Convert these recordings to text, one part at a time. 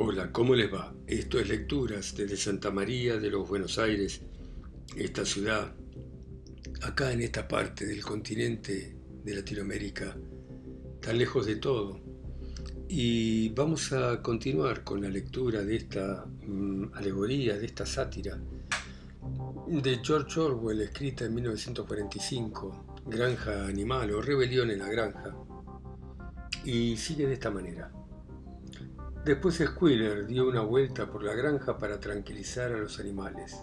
Hola, ¿cómo les va? Esto es Lecturas desde Santa María de los Buenos Aires, esta ciudad, acá en esta parte del continente de Latinoamérica, tan lejos de todo. Y vamos a continuar con la lectura de esta mm, alegoría, de esta sátira de George Orwell, escrita en 1945, Granja Animal o Rebelión en la Granja. Y sigue de esta manera. Después Squealer dio una vuelta por la granja para tranquilizar a los animales.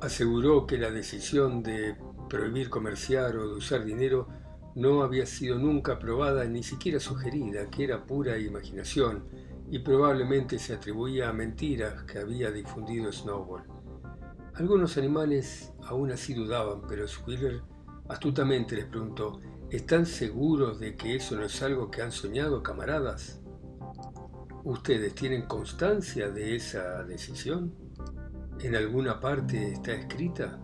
Aseguró que la decisión de prohibir comerciar o de usar dinero no había sido nunca probada ni siquiera sugerida, que era pura imaginación y probablemente se atribuía a mentiras que había difundido Snowball. Algunos animales aún así dudaban, pero Squealer astutamente les preguntó, ¿están seguros de que eso no es algo que han soñado, camaradas? ¿Ustedes tienen constancia de esa decisión? ¿En alguna parte está escrita?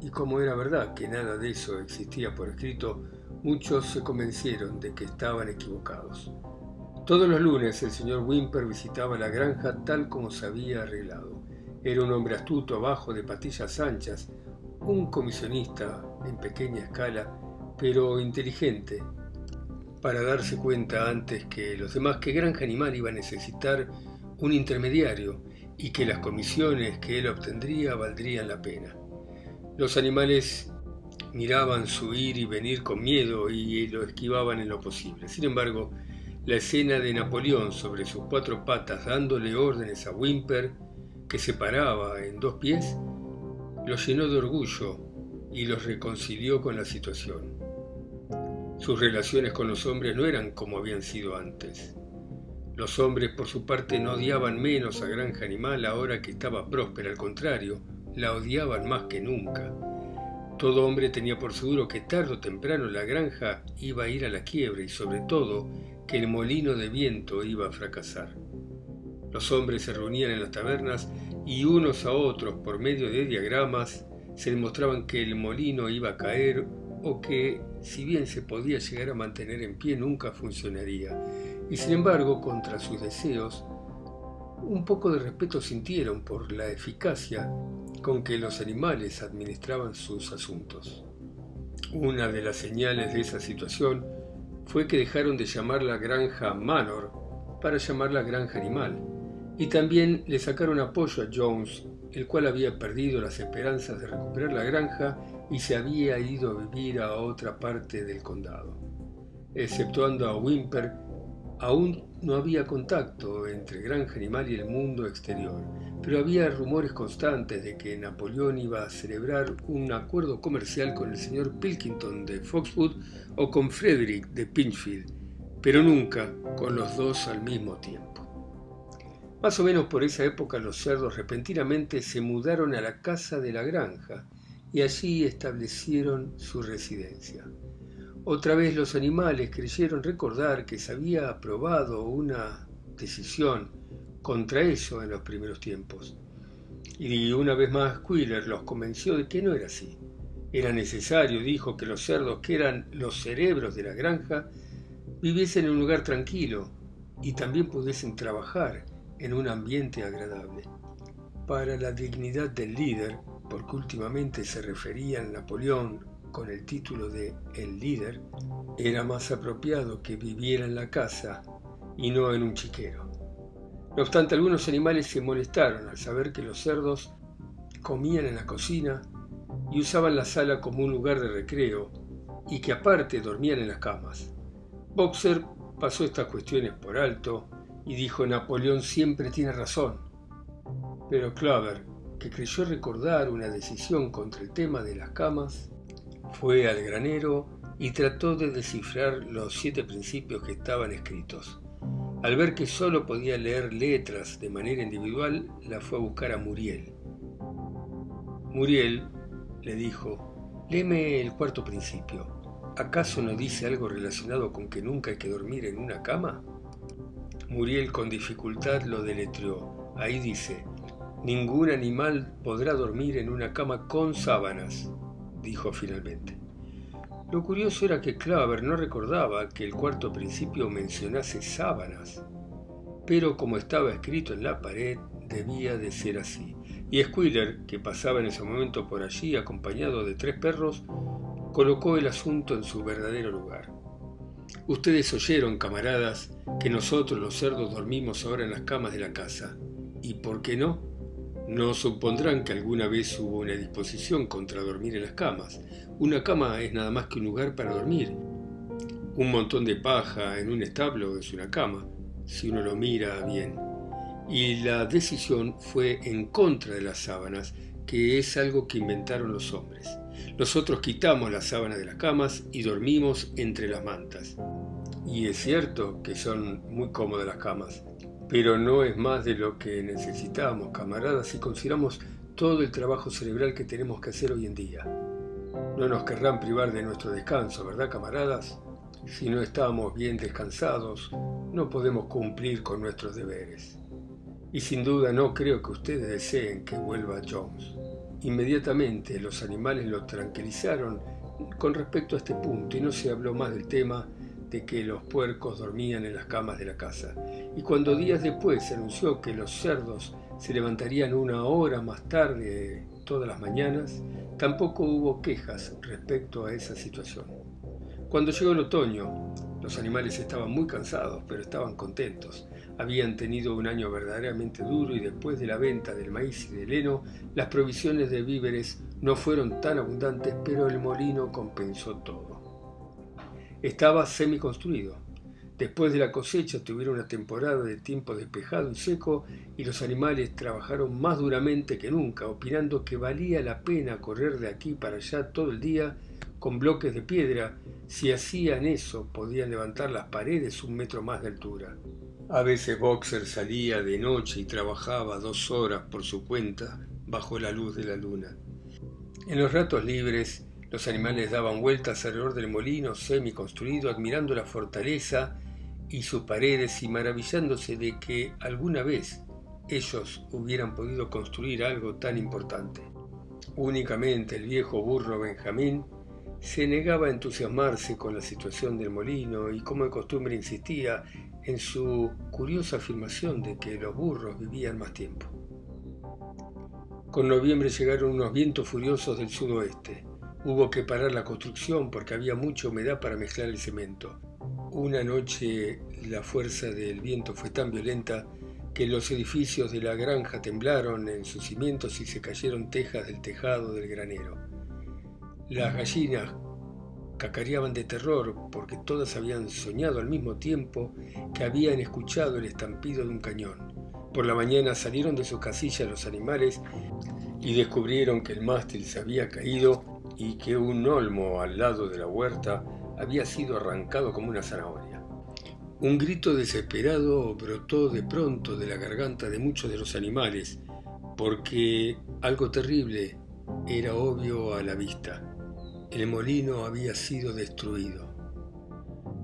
Y como era verdad que nada de eso existía por escrito, muchos se convencieron de que estaban equivocados. Todos los lunes el señor Wimper visitaba la granja tal como se había arreglado. Era un hombre astuto abajo de patillas anchas, un comisionista en pequeña escala, pero inteligente para darse cuenta antes que los demás que Granja Animal iba a necesitar un intermediario y que las comisiones que él obtendría valdrían la pena. Los animales miraban su ir y venir con miedo y lo esquivaban en lo posible. Sin embargo, la escena de Napoleón sobre sus cuatro patas dándole órdenes a Wimper, que se paraba en dos pies, los llenó de orgullo y los reconcilió con la situación. Sus relaciones con los hombres no eran como habían sido antes. Los hombres, por su parte, no odiaban menos a Granja Animal ahora que estaba próspera, al contrario, la odiaban más que nunca. Todo hombre tenía por seguro que tarde o temprano la granja iba a ir a la quiebra y sobre todo que el molino de viento iba a fracasar. Los hombres se reunían en las tabernas y unos a otros, por medio de diagramas, se demostraban que el molino iba a caer o que, si bien se podía llegar a mantener en pie, nunca funcionaría. Y sin embargo, contra sus deseos, un poco de respeto sintieron por la eficacia con que los animales administraban sus asuntos. Una de las señales de esa situación fue que dejaron de llamar la granja Manor para llamarla granja animal, y también le sacaron apoyo a Jones, el cual había perdido las esperanzas de recuperar la granja y se había ido a vivir a otra parte del condado. Exceptuando a Wimper, aún no había contacto entre Granja Animal y el mundo exterior, pero había rumores constantes de que Napoleón iba a celebrar un acuerdo comercial con el señor Pilkington de Foxwood o con Frederick de Pinchfield, pero nunca con los dos al mismo tiempo. Más o menos por esa época los cerdos repentinamente se mudaron a la casa de la granja, y allí establecieron su residencia. Otra vez los animales creyeron recordar que se había aprobado una decisión contra eso en los primeros tiempos. Y una vez más Quiller los convenció de que no era así. Era necesario, dijo, que los cerdos, que eran los cerebros de la granja, viviesen en un lugar tranquilo y también pudiesen trabajar en un ambiente agradable. Para la dignidad del líder, porque últimamente se refería a Napoleón con el título de el líder, era más apropiado que viviera en la casa y no en un chiquero. No obstante, algunos animales se molestaron al saber que los cerdos comían en la cocina y usaban la sala como un lugar de recreo y que aparte dormían en las camas. Boxer pasó estas cuestiones por alto y dijo Napoleón siempre tiene razón. Pero Clover, que creyó recordar una decisión contra el tema de las camas, fue al granero y trató de descifrar los siete principios que estaban escritos. Al ver que solo podía leer letras de manera individual, la fue a buscar a Muriel. Muriel le dijo, léeme el cuarto principio. ¿Acaso no dice algo relacionado con que nunca hay que dormir en una cama? Muriel con dificultad lo deletreó. Ahí dice, Ningún animal podrá dormir en una cama con sábanas, dijo finalmente. Lo curioso era que Claver no recordaba que el cuarto principio mencionase sábanas. pero como estaba escrito en la pared, debía de ser así. Y Squiller, que pasaba en ese momento por allí acompañado de tres perros, colocó el asunto en su verdadero lugar. Ustedes oyeron, camaradas, que nosotros los cerdos dormimos ahora en las camas de la casa. ¿Y por qué no? No supondrán que alguna vez hubo una disposición contra dormir en las camas. Una cama es nada más que un lugar para dormir. Un montón de paja en un establo es una cama, si uno lo mira bien. Y la decisión fue en contra de las sábanas, que es algo que inventaron los hombres. Nosotros quitamos las sábanas de las camas y dormimos entre las mantas. Y es cierto que son muy cómodas las camas, pero no es más de lo que necesitamos, camaradas, si consideramos todo el trabajo cerebral que tenemos que hacer hoy en día. No nos querrán privar de nuestro descanso, ¿verdad, camaradas? Si no estamos bien descansados, no podemos cumplir con nuestros deberes. Y sin duda no creo que ustedes deseen que vuelva Jones. Inmediatamente los animales lo tranquilizaron con respecto a este punto y no se habló más del tema de que los puercos dormían en las camas de la casa. Y cuando días después se anunció que los cerdos se levantarían una hora más tarde todas las mañanas, tampoco hubo quejas respecto a esa situación. Cuando llegó el otoño, los animales estaban muy cansados, pero estaban contentos. Habían tenido un año verdaderamente duro y después de la venta del maíz y del heno, las provisiones de víveres no fueron tan abundantes, pero el molino compensó todo. Estaba semi-construido. Después de la cosecha tuvieron una temporada de tiempo despejado y seco y los animales trabajaron más duramente que nunca, opinando que valía la pena correr de aquí para allá todo el día con bloques de piedra. Si hacían eso, podían levantar las paredes un metro más de altura. A veces Boxer salía de noche y trabajaba dos horas por su cuenta bajo la luz de la luna. En los ratos libres, los animales daban vueltas alrededor del molino semi-construido, admirando la fortaleza y sus paredes y maravillándose de que alguna vez ellos hubieran podido construir algo tan importante. Únicamente el viejo burro Benjamín se negaba a entusiasmarse con la situación del molino y como de costumbre insistía en su curiosa afirmación de que los burros vivían más tiempo. Con noviembre llegaron unos vientos furiosos del sudoeste. Hubo que parar la construcción porque había mucha humedad para mezclar el cemento. Una noche la fuerza del viento fue tan violenta que los edificios de la granja temblaron en sus cimientos y se cayeron tejas del tejado del granero. Las gallinas cacareaban de terror porque todas habían soñado al mismo tiempo que habían escuchado el estampido de un cañón. Por la mañana salieron de sus casillas los animales y descubrieron que el mástil se había caído y que un olmo al lado de la huerta había sido arrancado como una zanahoria. Un grito desesperado brotó de pronto de la garganta de muchos de los animales, porque algo terrible era obvio a la vista. El molino había sido destruido.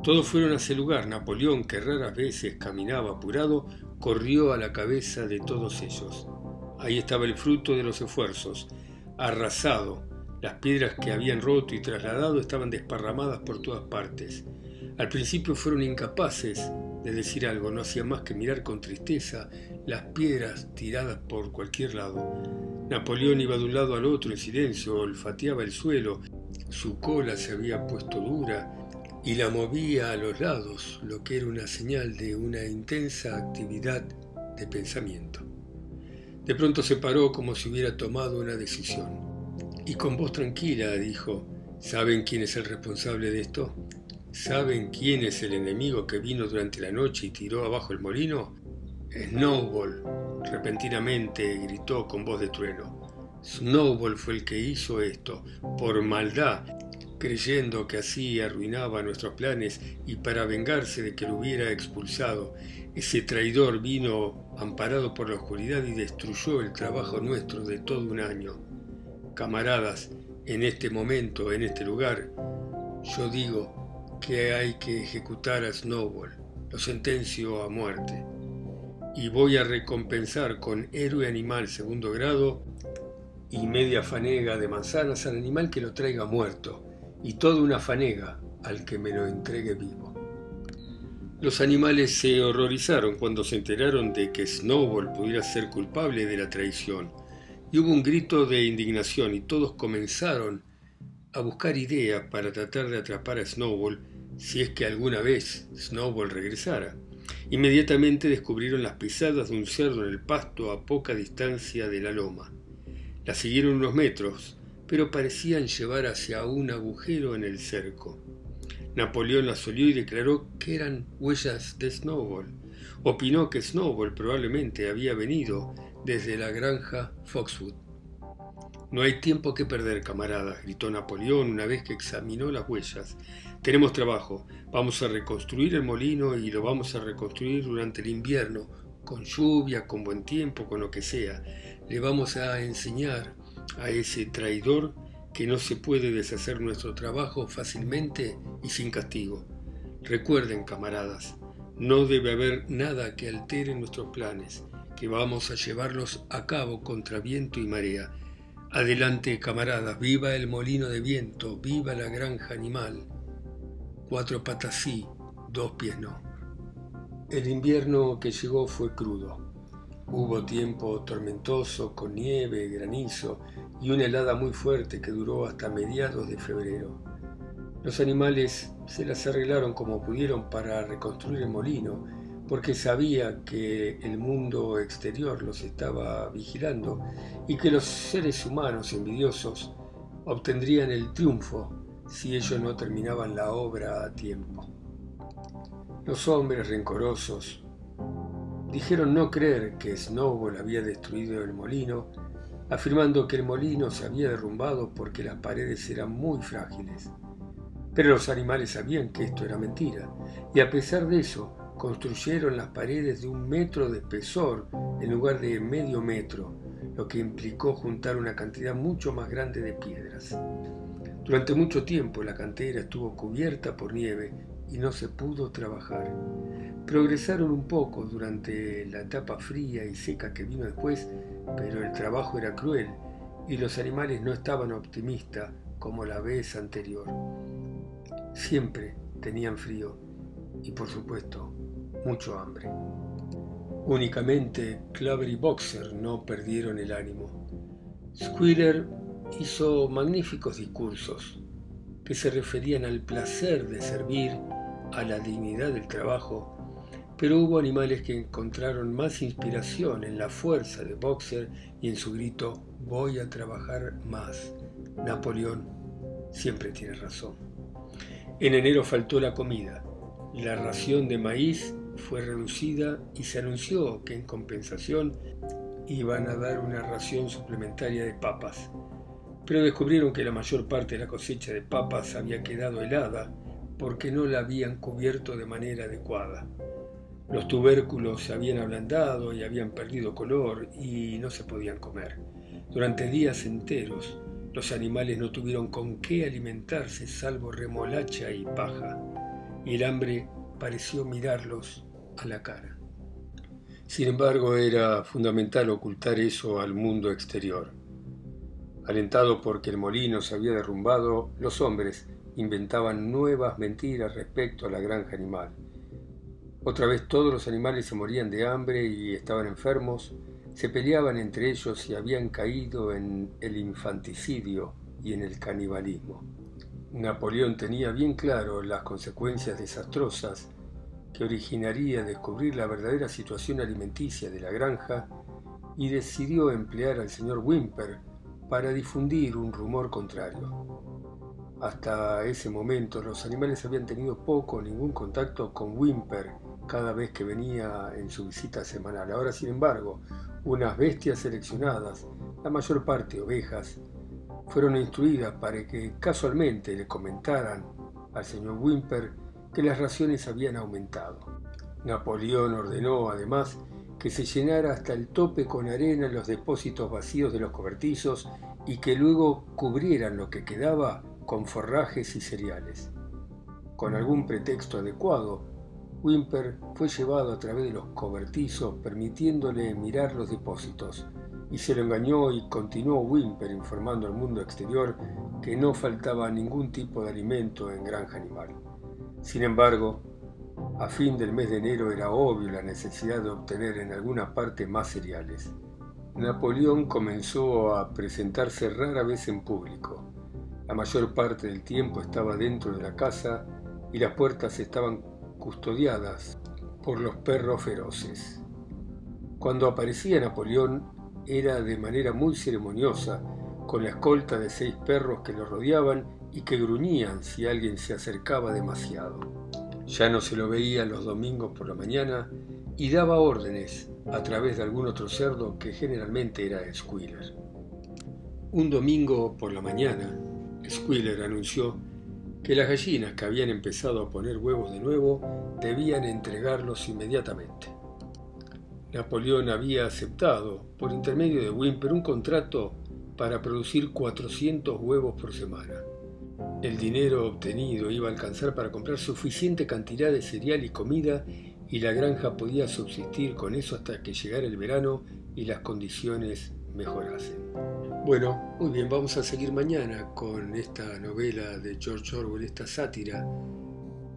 Todos fueron a ese lugar. Napoleón, que raras veces caminaba apurado, corrió a la cabeza de todos ellos. Ahí estaba el fruto de los esfuerzos, arrasado. Las piedras que habían roto y trasladado estaban desparramadas por todas partes. Al principio fueron incapaces de decir algo, no hacía más que mirar con tristeza las piedras tiradas por cualquier lado. Napoleón iba de un lado al otro en silencio, olfateaba el suelo, su cola se había puesto dura y la movía a los lados, lo que era una señal de una intensa actividad de pensamiento. De pronto se paró como si hubiera tomado una decisión y con voz tranquila dijo, ¿saben quién es el responsable de esto? ¿Saben quién es el enemigo que vino durante la noche y tiró abajo el molino? Snowball, repentinamente gritó con voz de trueno. Snowball fue el que hizo esto, por maldad, creyendo que así arruinaba nuestros planes y para vengarse de que lo hubiera expulsado. Ese traidor vino amparado por la oscuridad y destruyó el trabajo nuestro de todo un año. Camaradas, en este momento, en este lugar, yo digo que hay que ejecutar a Snowball, lo sentencio a muerte, y voy a recompensar con héroe animal segundo grado y media fanega de manzanas al animal que lo traiga muerto, y toda una fanega al que me lo entregue vivo. Los animales se horrorizaron cuando se enteraron de que Snowball pudiera ser culpable de la traición, hubo un grito de indignación y todos comenzaron a buscar ideas para tratar de atrapar a Snowball si es que alguna vez Snowball regresara. Inmediatamente descubrieron las pisadas de un cerdo en el pasto a poca distancia de la loma. La siguieron unos metros, pero parecían llevar hacia un agujero en el cerco. Napoleón las olió y declaró que eran huellas de Snowball. Opinó que Snowball probablemente había venido desde la granja Foxwood. No hay tiempo que perder, camaradas, gritó Napoleón una vez que examinó las huellas. Tenemos trabajo. Vamos a reconstruir el molino y lo vamos a reconstruir durante el invierno, con lluvia, con buen tiempo, con lo que sea. Le vamos a enseñar a ese traidor que no se puede deshacer nuestro trabajo fácilmente y sin castigo. Recuerden, camaradas, no debe haber nada que altere nuestros planes, que vamos a llevarlos a cabo contra viento y marea. Adelante, camaradas, viva el molino de viento, viva la granja animal. Cuatro patas sí, dos pies no. El invierno que llegó fue crudo. Hubo tiempo tormentoso con nieve, granizo y una helada muy fuerte que duró hasta mediados de febrero. Los animales se las arreglaron como pudieron para reconstruir el molino, porque sabía que el mundo exterior los estaba vigilando y que los seres humanos envidiosos obtendrían el triunfo si ellos no terminaban la obra a tiempo. Los hombres rencorosos dijeron no creer que Snowball había destruido el molino, afirmando que el molino se había derrumbado porque las paredes eran muy frágiles. Pero los animales sabían que esto era mentira, y a pesar de eso, construyeron las paredes de un metro de espesor en lugar de medio metro, lo que implicó juntar una cantidad mucho más grande de piedras. Durante mucho tiempo la cantera estuvo cubierta por nieve y no se pudo trabajar. Progresaron un poco durante la etapa fría y seca que vino después, pero el trabajo era cruel y los animales no estaban optimistas como la vez anterior. Siempre tenían frío y por supuesto mucho hambre. Únicamente Clover y Boxer no perdieron el ánimo. Squealer hizo magníficos discursos que se referían al placer de servir, a la dignidad del trabajo pero hubo animales que encontraron más inspiración en la fuerza de Boxer y en su grito voy a trabajar más. Napoleón siempre tiene razón. En enero faltó la comida. La ración de maíz fue reducida y se anunció que en compensación iban a dar una ración suplementaria de papas. Pero descubrieron que la mayor parte de la cosecha de papas había quedado helada porque no la habían cubierto de manera adecuada. Los tubérculos se habían ablandado y habían perdido color y no se podían comer. Durante días enteros los animales no tuvieron con qué alimentarse salvo remolacha y paja, y el hambre pareció mirarlos a la cara. Sin embargo, era fundamental ocultar eso al mundo exterior. Alentado porque el molino se había derrumbado, los hombres inventaban nuevas mentiras respecto a la granja animal otra vez todos los animales se morían de hambre y estaban enfermos, se peleaban entre ellos y habían caído en el infanticidio y en el canibalismo. Napoleón tenía bien claro las consecuencias desastrosas que originaría descubrir la verdadera situación alimenticia de la granja y decidió emplear al señor Wimper para difundir un rumor contrario. Hasta ese momento los animales habían tenido poco o ningún contacto con Wimper cada vez que venía en su visita semanal. Ahora, sin embargo, unas bestias seleccionadas, la mayor parte ovejas, fueron instruidas para que casualmente le comentaran al señor Wimper que las raciones habían aumentado. Napoleón ordenó, además, que se llenara hasta el tope con arena los depósitos vacíos de los cobertizos y que luego cubrieran lo que quedaba con forrajes y cereales. Con algún pretexto adecuado, Wimper fue llevado a través de los cobertizos permitiéndole mirar los depósitos, y se lo engañó y continuó Wimper informando al mundo exterior que no faltaba ningún tipo de alimento en granja animal. Sin embargo, A fin del mes de enero era obvio la necesidad de obtener en alguna parte más cereales. Napoleón comenzó a presentarse rara vez en público. La mayor parte del tiempo estaba dentro de la casa y las puertas estaban custodiadas por los perros feroces. Cuando aparecía Napoleón era de manera muy ceremoniosa, con la escolta de seis perros que lo rodeaban y que gruñían si alguien se acercaba demasiado. Ya no se lo veía los domingos por la mañana y daba órdenes a través de algún otro cerdo que generalmente era Squiller. Un domingo por la mañana, Squiller anunció que las gallinas que habían empezado a poner huevos de nuevo debían entregarlos inmediatamente. Napoleón había aceptado, por intermedio de Wimper, un contrato para producir 400 huevos por semana. El dinero obtenido iba a alcanzar para comprar suficiente cantidad de cereal y comida y la granja podía subsistir con eso hasta que llegara el verano y las condiciones mejorasen. Bueno, muy bien, vamos a seguir mañana con esta novela de George Orwell, esta sátira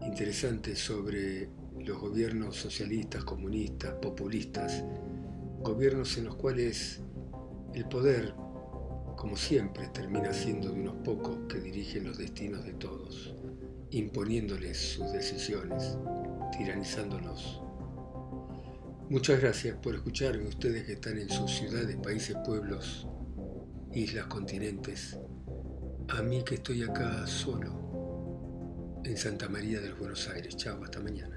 interesante sobre los gobiernos socialistas, comunistas, populistas, gobiernos en los cuales el poder como siempre, termina siendo de unos pocos que dirigen los destinos de todos, imponiéndoles sus decisiones, tiranizándolos. Muchas gracias por escucharme, ustedes que están en sus ciudades, países, pueblos, islas, continentes. A mí que estoy acá solo, en Santa María de Buenos Aires. Chao, hasta mañana.